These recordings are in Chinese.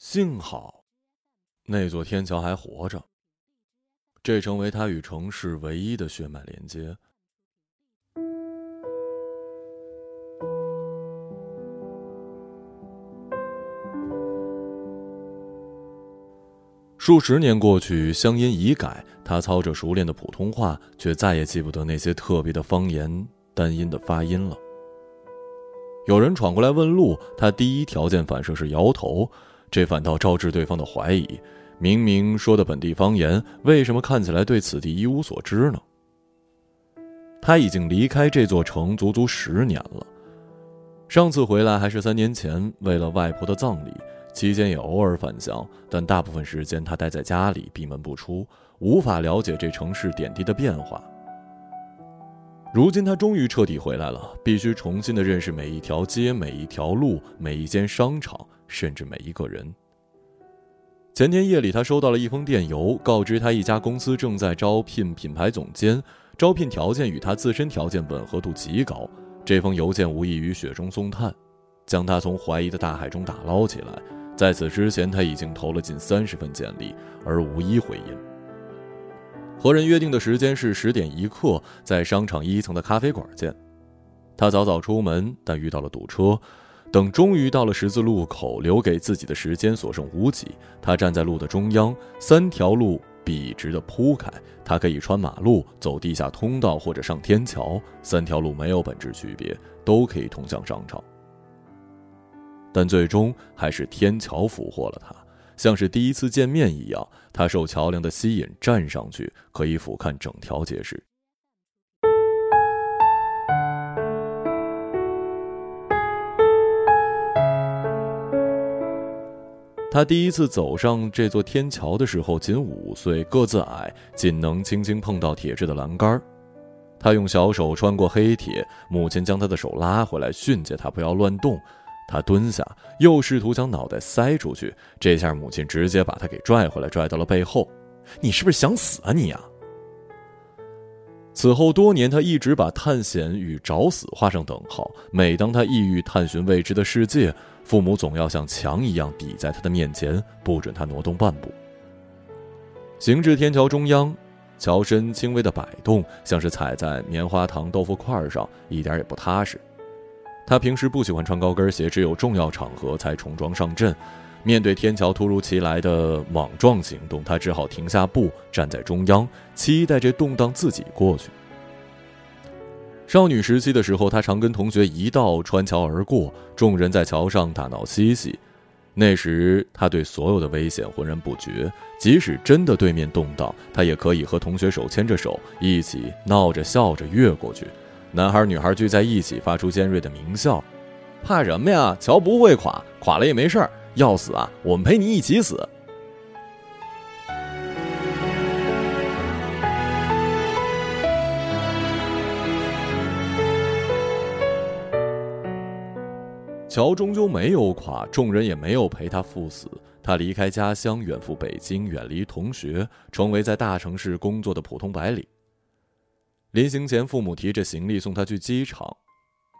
幸好，那座天桥还活着。这成为他与城市唯一的血脉连接。数十年过去，乡音已改，他操着熟练的普通话，却再也记不得那些特别的方言单音的发音了。有人闯过来问路，他第一条件反射是摇头，这反倒招致对方的怀疑。明明说的本地方言，为什么看起来对此地一无所知呢？他已经离开这座城足足十年了，上次回来还是三年前，为了外婆的葬礼。期间也偶尔返乡，但大部分时间他待在家里，闭门不出，无法了解这城市点滴的变化。如今他终于彻底回来了，必须重新的认识每一条街、每一条路、每一间商场，甚至每一个人。前天夜里，他收到了一封电邮，告知他一家公司正在招聘品牌总监，招聘条件与他自身条件吻合度极高。这封邮件无异于雪中送炭，将他从怀疑的大海中打捞起来。在此之前，他已经投了近三十份简历，而无一回音。和人约定的时间是十点一刻，在商场一层的咖啡馆见。他早早出门，但遇到了堵车。等终于到了十字路口，留给自己的时间所剩无几。他站在路的中央，三条路笔直的铺开，他可以穿马路、走地下通道或者上天桥。三条路没有本质区别，都可以通向商场。但最终还是天桥俘获了他，像是第一次见面一样，他受桥梁的吸引，站上去可以俯瞰整条街市。他第一次走上这座天桥的时候，仅五岁，个子矮，仅能轻轻碰到铁质的栏杆他用小手穿过黑铁，母亲将他的手拉回来，训诫他不要乱动。他蹲下，又试图将脑袋塞出去，这下母亲直接把他给拽回来，拽到了背后。你是不是想死啊你呀？此后多年，他一直把探险与找死画上等号。每当他意欲探寻未知的世界，父母总要像墙一样抵在他的面前，不准他挪动半步。行至天桥中央，桥身轻微的摆动，像是踩在棉花糖豆腐块上，一点也不踏实。他平时不喜欢穿高跟鞋，只有重要场合才重装上阵。面对天桥突如其来的莽撞行动，他只好停下步，站在中央，期待这动荡自己过去。少女时期的时候，她常跟同学一道穿桥而过，众人在桥上打闹嬉戏。那时，她对所有的危险浑然不觉，即使真的对面动荡，她也可以和同学手牵着手，一起闹着笑着越过去。男孩女孩聚在一起，发出尖锐的鸣笑，怕什么呀？桥不会垮，垮了也没事儿。要死啊，我们陪你一起死。桥终究没有垮，众人也没有陪他赴死。他离开家乡，远赴北京，远离同学，成为在大城市工作的普通白领。临行前，父母提着行李送他去机场。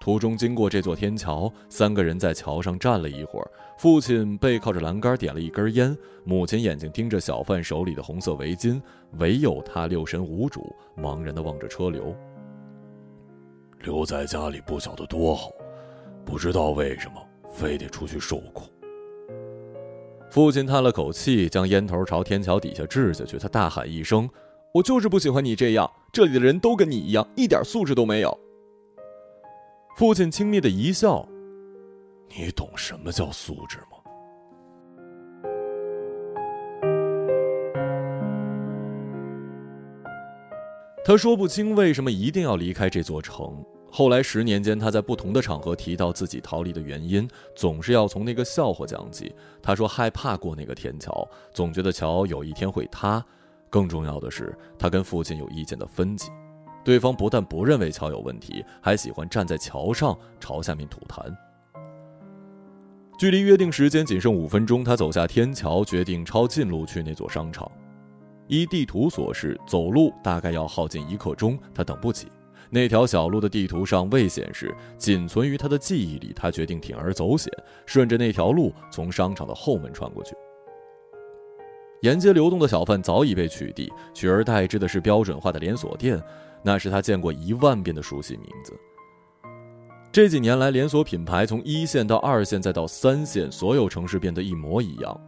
途中经过这座天桥，三个人在桥上站了一会儿。父亲背靠着栏杆点了一根烟，母亲眼睛盯着小贩手里的红色围巾，唯有他六神无主，茫然地望着车流。留在家里不晓得多好，不知道为什么非得出去受苦。父亲叹了口气，将烟头朝天桥底下掷下去。他大喊一声。我就是不喜欢你这样，这里的人都跟你一样，一点素质都没有。父亲轻蔑的一笑：“你懂什么叫素质吗？”他说不清为什么一定要离开这座城。后来十年间，他在不同的场合提到自己逃离的原因，总是要从那个笑话讲起。他说害怕过那个天桥，总觉得桥有一天会塌。更重要的是，他跟父亲有意见的分歧，对方不但不认为桥有问题，还喜欢站在桥上朝下面吐痰。距离约定时间仅剩五分钟，他走下天桥，决定抄近路去那座商场。依地图所示，走路大概要耗尽一刻钟，他等不起。那条小路的地图上未显示，仅存于他的记忆里。他决定铤而走险，顺着那条路从商场的后门穿过去。沿街流动的小贩早已被取缔，取而代之的是标准化的连锁店，那是他见过一万遍的熟悉名字。这几年来，连锁品牌从一线到二线再到三线，所有城市变得一模一样。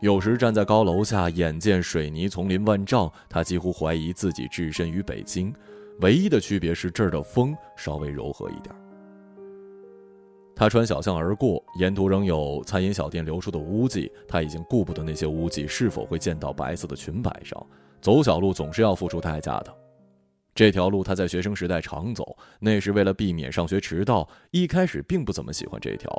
有时站在高楼下，眼见水泥丛林万丈，他几乎怀疑自己置身于北京。唯一的区别是这儿的风稍微柔和一点。他穿小巷而过，沿途仍有餐饮小店流出的污迹。他已经顾不得那些污迹是否会溅到白色的裙摆上。走小路总是要付出代价的。这条路他在学生时代常走，那是为了避免上学迟到。一开始并不怎么喜欢这条，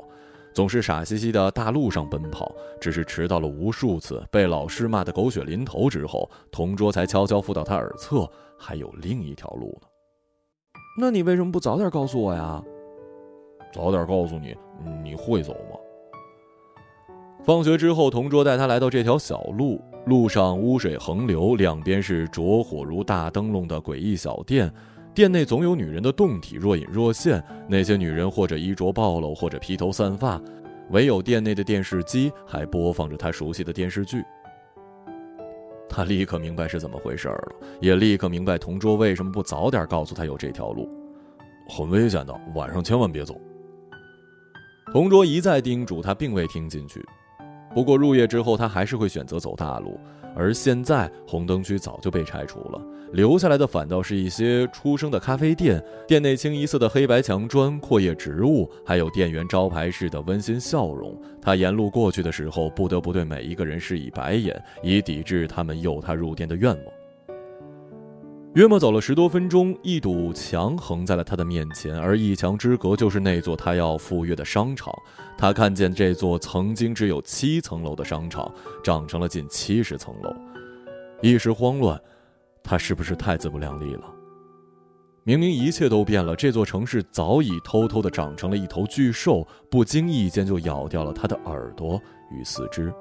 总是傻兮兮的大路上奔跑。只是迟到了无数次，被老师骂得狗血淋头之后，同桌才悄悄附到他耳侧，还有另一条路呢。那你为什么不早点告诉我呀？早点告诉你，你会走吗？放学之后，同桌带他来到这条小路，路上污水横流，两边是着火如大灯笼的诡异小店，店内总有女人的胴体若隐若现。那些女人或者衣着暴露，或者披头散发，唯有店内的电视机还播放着他熟悉的电视剧。他立刻明白是怎么回事了，也立刻明白同桌为什么不早点告诉他有这条路，很危险的，晚上千万别走。同桌一再叮嘱他，并未听进去。不过入夜之后，他还是会选择走大路。而现在，红灯区早就被拆除了，留下来的反倒是一些出生的咖啡店。店内清一色的黑白墙砖、阔叶植物，还有店员招牌式的温馨笑容。他沿路过去的时候，不得不对每一个人施以白眼，以抵制他们诱他入店的愿望。约莫走了十多分钟，一堵墙横在了他的面前，而一墙之隔就是那座他要赴约的商场。他看见这座曾经只有七层楼的商场，长成了近七十层楼，一时慌乱。他是不是太自不量力了？明明一切都变了，这座城市早已偷偷的长成了一头巨兽，不经意间就咬掉了他的耳朵与四肢。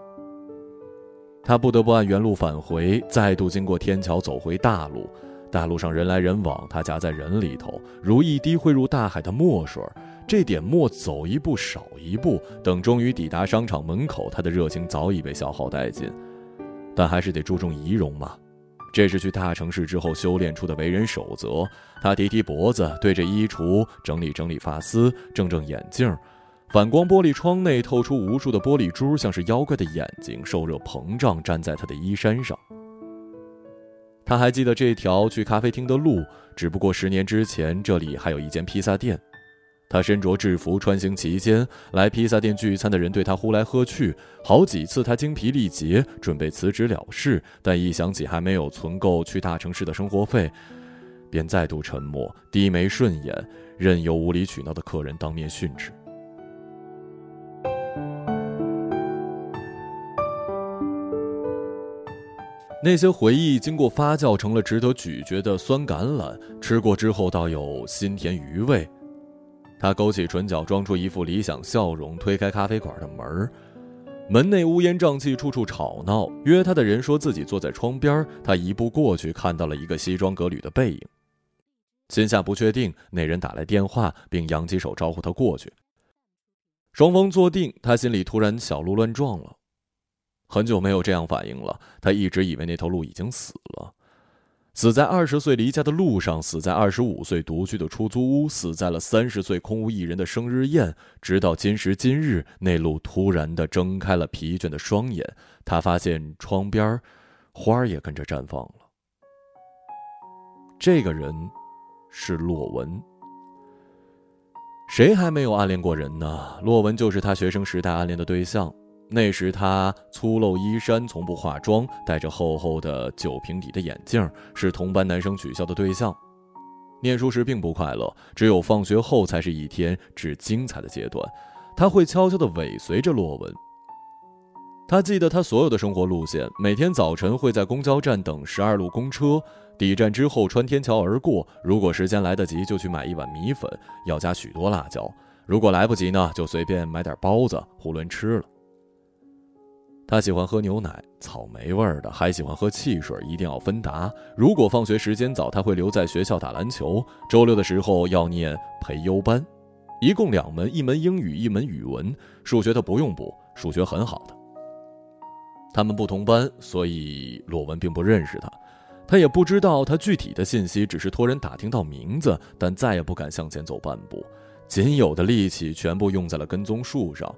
他不得不按原路返回，再度经过天桥，走回大路。大路上人来人往，他夹在人里头，如一滴汇入大海的墨水。这点墨走一步少一步，等终于抵达商场门口，他的热情早已被消耗殆尽。但还是得注重仪容嘛，这是去大城市之后修炼出的为人守则。他提提脖子，对着衣橱整理整理发丝，正正眼镜。反光玻璃窗内透出无数的玻璃珠，像是妖怪的眼睛，受热膨胀，粘在他的衣衫上。他还记得这条去咖啡厅的路，只不过十年之前这里还有一间披萨店。他身着制服穿行其间，来披萨店聚餐的人对他呼来喝去。好几次他精疲力竭，准备辞职了事，但一想起还没有存够去大城市的生活费，便再度沉默，低眉顺眼，任由无理取闹的客人当面训斥。那些回忆经过发酵成了值得咀嚼的酸橄榄，吃过之后倒有心甜余味。他勾起唇角，装出一副理想笑容，推开咖啡馆的门门内乌烟瘴气，处处吵闹。约他的人说自己坐在窗边，他一步过去，看到了一个西装革履的背影。心下不确定，那人打来电话，并扬起手招呼他过去。双方坐定，他心里突然小鹿乱撞了。很久没有这样反应了。他一直以为那头鹿已经死了，死在二十岁离家的路上，死在二十五岁独居的出租屋，死在了三十岁空无一人的生日宴。直到今时今日，那鹿突然的睁开了疲倦的双眼，他发现窗边花儿也跟着绽放了。这个人是洛文。谁还没有暗恋过人呢？洛文就是他学生时代暗恋的对象。那时他粗陋衣衫，从不化妆，戴着厚厚的酒瓶底的眼镜，是同班男生取笑的对象。念书时并不快乐，只有放学后才是一天至精彩的阶段。他会悄悄地尾随着洛文。他记得他所有的生活路线：每天早晨会在公交站等十二路公车，抵站之后穿天桥而过。如果时间来得及，就去买一碗米粉，要加许多辣椒；如果来不及呢，就随便买点包子，囫囵吃了。他喜欢喝牛奶，草莓味儿的，还喜欢喝汽水，一定要芬达。如果放学时间早，他会留在学校打篮球。周六的时候要念培优班，一共两门，一门英语，一门语文。数学他不用补，数学很好的。他们不同班，所以洛文并不认识他，他也不知道他具体的信息，只是托人打听到名字，但再也不敢向前走半步，仅有的力气全部用在了跟踪术上。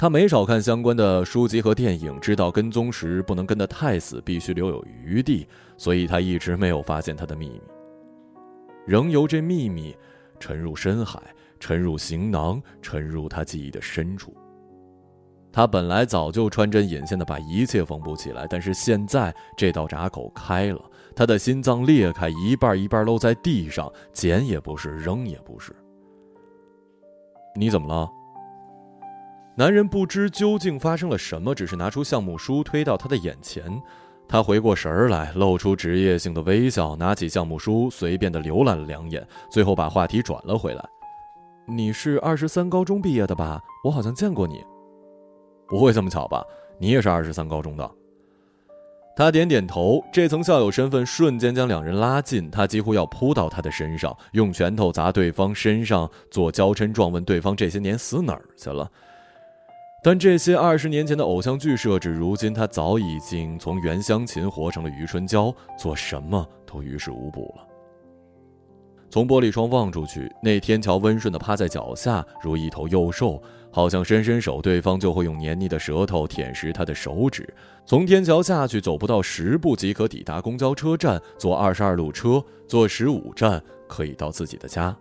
他没少看相关的书籍和电影，知道跟踪时不能跟得太死，必须留有余地，所以他一直没有发现他的秘密，仍由这秘密沉入深海，沉入行囊，沉入他记忆的深处。他本来早就穿针引线的把一切缝补起来，但是现在这道闸口开了，他的心脏裂开，一半一半露在地上，捡也不是，扔也不是。你怎么了？男人不知究竟发生了什么，只是拿出项目书推到他的眼前。他回过神儿来，露出职业性的微笑，拿起项目书随便的浏览了两眼，最后把话题转了回来：“你是二十三高中毕业的吧？我好像见过你。不会这么巧吧？你也是二十三高中的？”他点点头，这层校友身份瞬间将两人拉近。他几乎要扑到他的身上，用拳头砸对方身上，做娇嗔状，问对方这些年死哪儿去了。但这些二十年前的偶像剧设置，如今他早已经从袁湘琴活成了余春娇，做什么都于事无补了。从玻璃窗望出去，那天桥温顺地趴在脚下，如一头幼兽，好像伸伸手，对方就会用黏腻的舌头舔食他的手指。从天桥下去，走不到十步即可抵达公交车站，坐二十二路车，坐十五站可以到自己的家。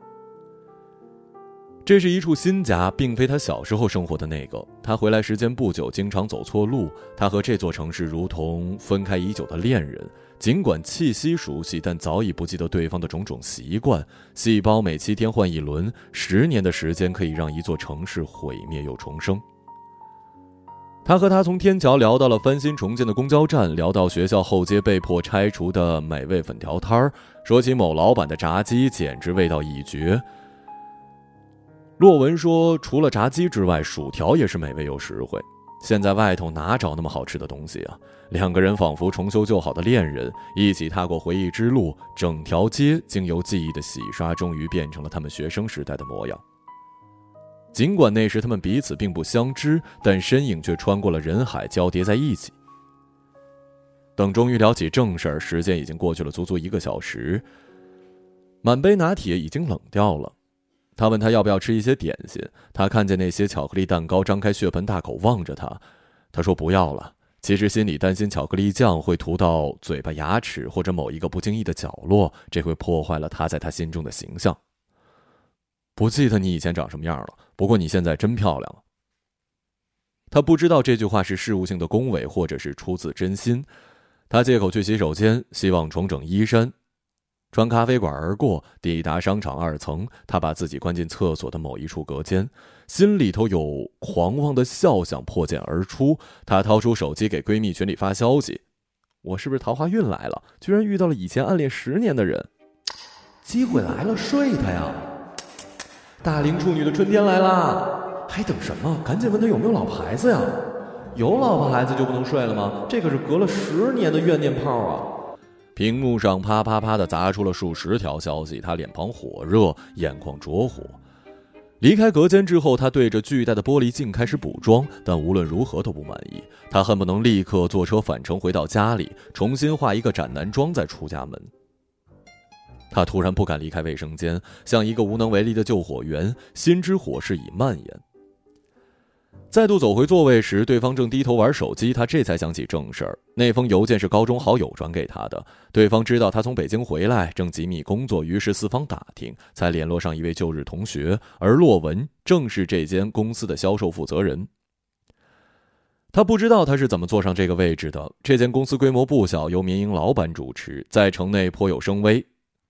这是一处新家，并非他小时候生活的那个。他回来时间不久，经常走错路。他和这座城市如同分开已久的恋人，尽管气息熟悉，但早已不记得对方的种种习惯。细胞每七天换一轮，十年的时间可以让一座城市毁灭又重生。他和他从天桥聊到了翻新重建的公交站，聊到学校后街被迫拆除的美味粉条摊儿，说起某老板的炸鸡，简直味道一绝。洛文说：“除了炸鸡之外，薯条也是美味又实惠。现在外头哪找那么好吃的东西啊？”两个人仿佛重修旧好的恋人，一起踏过回忆之路。整条街经由记忆的洗刷，终于变成了他们学生时代的模样。尽管那时他们彼此并不相知，但身影却穿过了人海，交叠在一起。等终于聊起正事儿，时间已经过去了足足一个小时，满杯拿铁已经冷掉了。他问他要不要吃一些点心，他看见那些巧克力蛋糕，张开血盆大口望着他。他说不要了，其实心里担心巧克力酱会涂到嘴巴、牙齿或者某一个不经意的角落，这会破坏了他在他心中的形象。不记得你以前长什么样了，不过你现在真漂亮。他不知道这句话是事务性的恭维，或者是出自真心。他借口去洗手间，希望重整衣衫。穿咖啡馆而过，抵达商场二层，他把自己关进厕所的某一处隔间，心里头有狂妄的笑想破茧而出。他掏出手机给闺蜜群里发消息：“我是不是桃花运来了？居然遇到了以前暗恋十年的人，机会来了，睡他呀！大龄处女的春天来啦，还等什么？赶紧问他有没有老婆孩子呀！有老婆孩子就不能睡了吗？这可是隔了十年的怨念炮啊！”屏幕上啪啪啪的砸出了数十条消息，他脸庞火热，眼眶灼火。离开隔间之后，他对着巨大的玻璃镜开始补妆，但无论如何都不满意。他恨不能立刻坐车返程回到家里，重新化一个斩男妆再出家门。他突然不敢离开卫生间，像一个无能为力的救火员，心知火势已蔓延。再度走回座位时，对方正低头玩手机，他这才想起正事儿。那封邮件是高中好友转给他的，对方知道他从北京回来，正机密工作，于是四方打听，才联络上一位旧日同学，而洛文正是这间公司的销售负责人。他不知道他是怎么坐上这个位置的。这间公司规模不小，由民营老板主持，在城内颇有声威。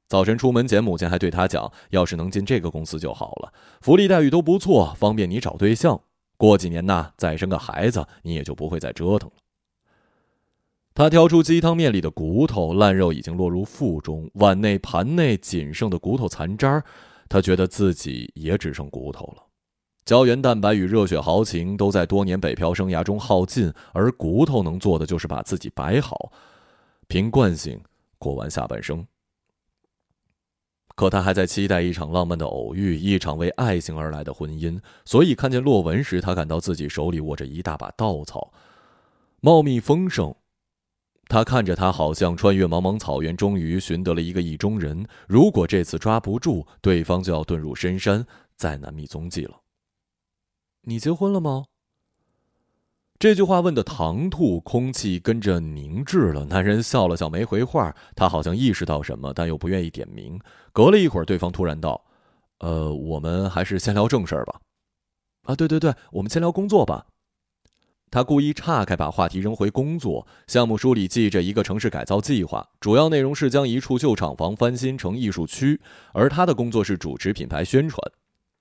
早晨出门前，母亲还对他讲：“要是能进这个公司就好了，福利待遇都不错，方便你找对象。”过几年呐，再生个孩子，你也就不会再折腾了。他挑出鸡汤面里的骨头，烂肉已经落入腹中，碗内盘内仅剩的骨头残渣他觉得自己也只剩骨头了。胶原蛋白与热血豪情都在多年北漂生涯中耗尽，而骨头能做的就是把自己摆好，凭惯性过完下半生。可他还在期待一场浪漫的偶遇，一场为爱情而来的婚姻。所以看见洛文时，他感到自己手里握着一大把稻草，茂密丰盛。他看着他，好像穿越茫茫草原，终于寻得了一个意中人。如果这次抓不住对方，就要遁入深山，再难觅踪迹了。你结婚了吗？这句话问的唐突，空气跟着凝滞了。男人笑了笑，没回话。他好像意识到什么，但又不愿意点名。隔了一会儿，对方突然道：“呃，我们还是先聊正事儿吧。”“啊，对对对，我们先聊工作吧。”他故意岔开，把话题扔回工作。项目书里记着一个城市改造计划，主要内容是将一处旧厂房翻新成艺术区，而他的工作是主持品牌宣传。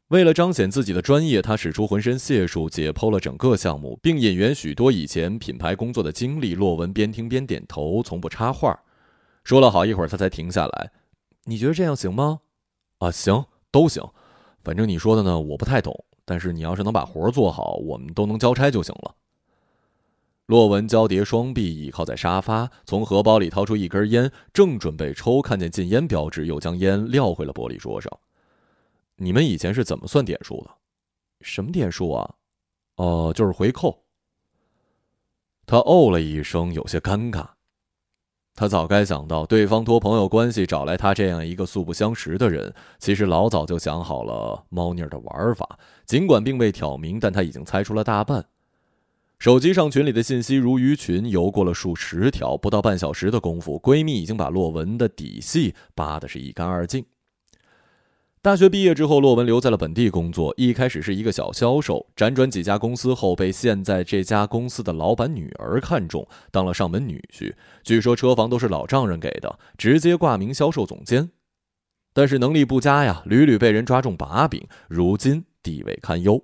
为了彰显自己的专业，他使出浑身解数，解剖了整个项目，并引援许多以前品牌工作的经历。洛文边听边点头，从不插话。说了好一会儿，他才停下来：“你觉得这样行吗？”“啊，行，都行。反正你说的呢，我不太懂。但是你要是能把活做好，我们都能交差就行了。”洛文交叠双臂，倚靠在沙发，从荷包里掏出一根烟，正准备抽，看见禁烟标志，又将烟撂回了玻璃桌上。你们以前是怎么算点数的？什么点数啊？哦，就是回扣。他哦了一声，有些尴尬。他早该想到，对方托朋友关系找来他这样一个素不相识的人。其实老早就想好了猫腻的玩法，尽管并未挑明，但他已经猜出了大半。手机上群里的信息如鱼群，游过了数十条，不到半小时的功夫，闺蜜已经把洛文的底细扒的是一干二净。大学毕业之后，洛文留在了本地工作。一开始是一个小销售，辗转几家公司后，被现在这家公司的老板女儿看中，当了上门女婿。据说车房都是老丈人给的，直接挂名销售总监。但是能力不佳呀，屡屡被人抓中把柄，如今地位堪忧。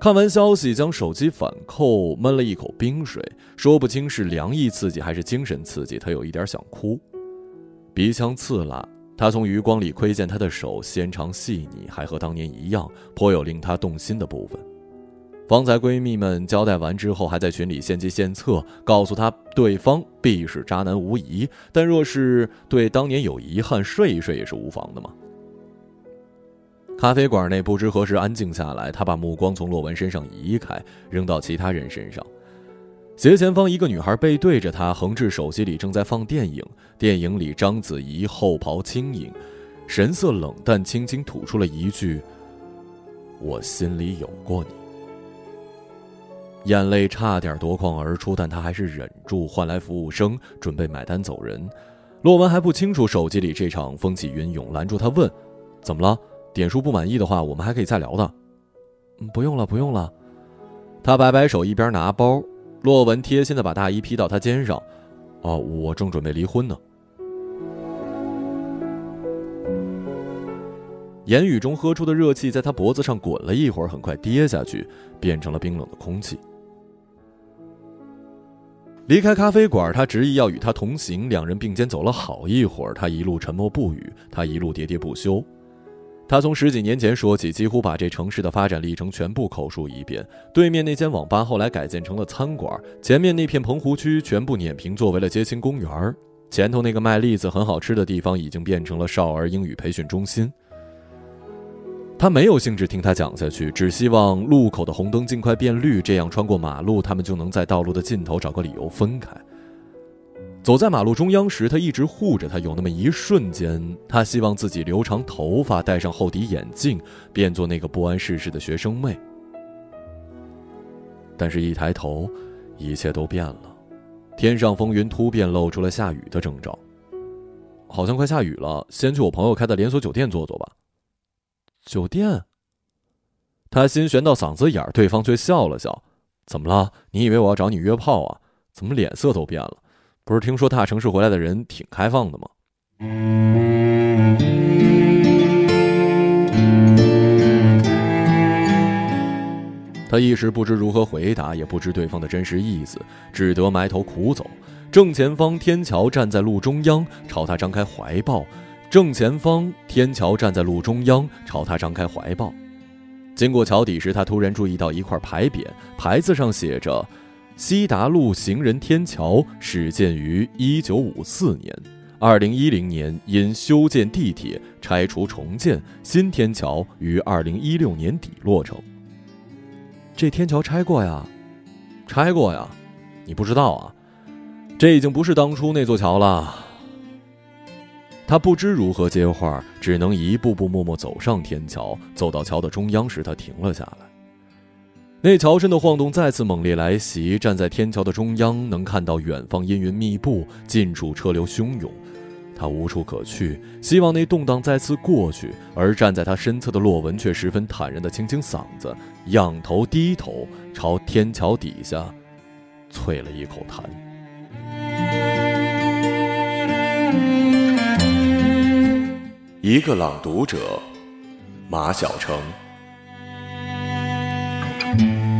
看完消息，将手机反扣，闷了一口冰水，说不清是凉意刺激还是精神刺激，他有一点想哭，鼻腔刺辣。他从余光里窥见她的手纤长细腻，还和当年一样，颇有令他动心的部分。方才闺蜜们交代完之后，还在群里献计献策，告诉她对方必是渣男无疑，但若是对当年有遗憾，睡一睡也是无妨的嘛。咖啡馆内不知何时安静下来，他把目光从洛文身上移开，扔到其他人身上。斜前方，一个女孩背对着他，横置手机里正在放电影。电影里，章子怡后袍轻盈，神色冷淡，轻轻吐出了一句：“我心里有过你。”眼泪差点夺眶而出，但他还是忍住，换来服务生准备买单走人。洛文还不清楚手机里这场风起云涌，拦住他问：“怎么了？点数不满意的话，我们还可以再聊的。”“不用了，不用了。”他摆摆手，一边拿包。洛文贴心的把大衣披到他肩上，哦，我正准备离婚呢。言语中喝出的热气在他脖子上滚了一会儿，很快跌下去，变成了冰冷的空气。离开咖啡馆，他执意要与他同行，两人并肩走了好一会儿，他一路沉默不语，他一路喋喋不休。他从十几年前说起，几乎把这城市的发展历程全部口述一遍。对面那间网吧后来改建成了餐馆，前面那片棚湖区全部碾平作为了街心公园，前头那个卖栗子很好吃的地方已经变成了少儿英语培训中心。他没有兴致听他讲下去，只希望路口的红灯尽快变绿，这样穿过马路，他们就能在道路的尽头找个理由分开。走在马路中央时，他一直护着他。有那么一瞬间，他希望自己留长头发，戴上厚底眼镜，变作那个不谙世事的学生妹。但是，一抬头，一切都变了。天上风云突变，露出了下雨的征兆。好像快下雨了，先去我朋友开的连锁酒店坐坐吧。酒店？他心悬到嗓子眼儿，对方却笑了笑：“怎么了？你以为我要找你约炮啊？怎么脸色都变了？”不是听说大城市回来的人挺开放的吗？他一时不知如何回答，也不知对方的真实意思，只得埋头苦走。正前方，天桥站在路中央，朝他张开怀抱。正前方，天桥站在路中央，朝他张开怀抱。经过桥底时，他突然注意到一块牌匾，牌子上写着：“西达路行人天桥始建于一九五四年，二零一零年因修建地铁拆除重建，新天桥于二零一六年底落成。”这天桥拆过呀，拆过呀，你不知道啊？这已经不是当初那座桥了。他不知如何接话，只能一步步默默走上天桥。走到桥的中央时，他停了下来。那桥身的晃动再次猛烈来袭。站在天桥的中央，能看到远方阴云密布，近处车流汹涌。他无处可去，希望那动荡再次过去。而站在他身侧的洛文却十分坦然的清清嗓子，仰头低头，朝天桥底下啐了一口痰。一个朗读者，马晓成。Bye.